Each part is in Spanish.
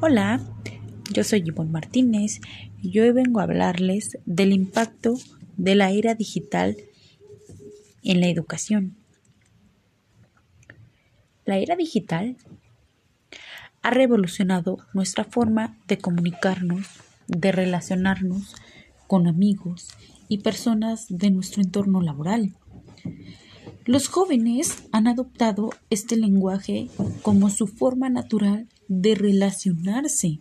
Hola, yo soy Ivonne Martínez y hoy vengo a hablarles del impacto de la era digital en la educación. La era digital ha revolucionado nuestra forma de comunicarnos, de relacionarnos con amigos y personas de nuestro entorno laboral. Los jóvenes han adoptado este lenguaje como su forma natural de relacionarse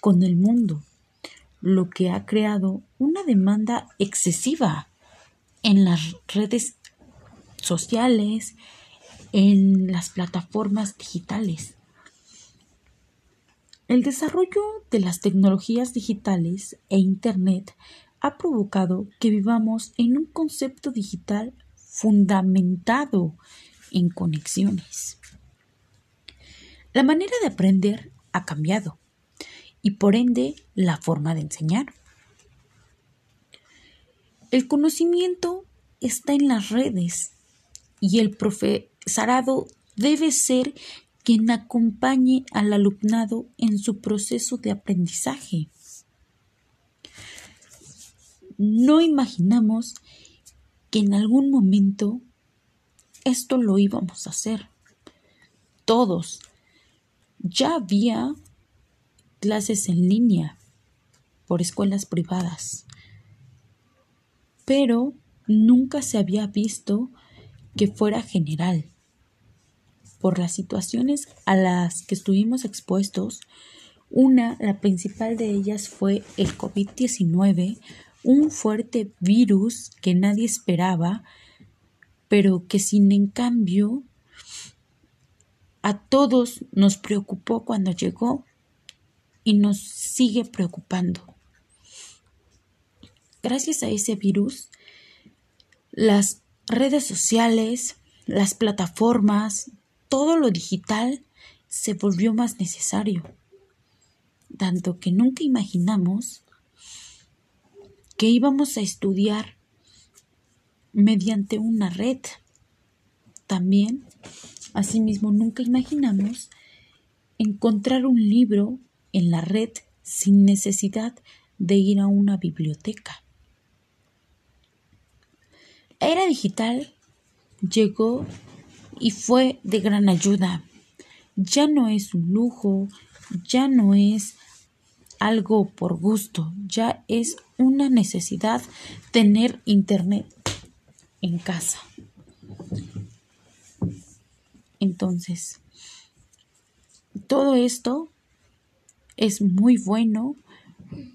con el mundo, lo que ha creado una demanda excesiva en las redes sociales, en las plataformas digitales. El desarrollo de las tecnologías digitales e Internet ha provocado que vivamos en un concepto digital fundamentado en conexiones. La manera de aprender ha cambiado y por ende la forma de enseñar. El conocimiento está en las redes y el profesorado debe ser quien acompañe al alumnado en su proceso de aprendizaje. No imaginamos que en algún momento esto lo íbamos a hacer. Todos, ya había clases en línea por escuelas privadas, pero nunca se había visto que fuera general. Por las situaciones a las que estuvimos expuestos, una, la principal de ellas fue el COVID-19, un fuerte virus que nadie esperaba, pero que sin en cambio a todos nos preocupó cuando llegó y nos sigue preocupando. Gracias a ese virus, las redes sociales, las plataformas, todo lo digital se volvió más necesario, tanto que nunca imaginamos que íbamos a estudiar mediante una red. También Asimismo, nunca imaginamos encontrar un libro en la red sin necesidad de ir a una biblioteca. La era digital llegó y fue de gran ayuda. Ya no es un lujo, ya no es algo por gusto, ya es una necesidad tener internet en casa. Entonces, todo esto es muy bueno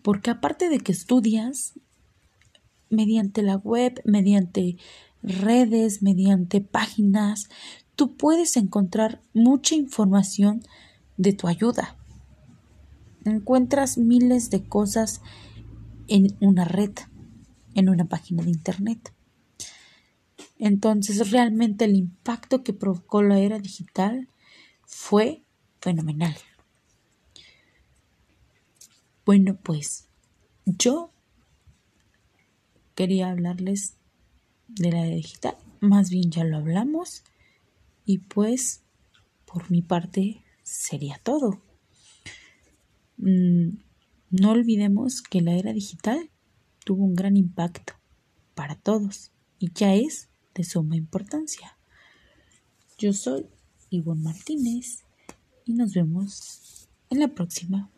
porque aparte de que estudias mediante la web, mediante redes, mediante páginas, tú puedes encontrar mucha información de tu ayuda. Encuentras miles de cosas en una red, en una página de internet. Entonces, realmente el impacto que provocó la era digital fue fenomenal. Bueno, pues yo quería hablarles de la era digital. Más bien ya lo hablamos. Y pues, por mi parte, sería todo. Mm, no olvidemos que la era digital tuvo un gran impacto para todos y ya es de suma importancia. Yo soy Ivonne Martínez y nos vemos en la próxima.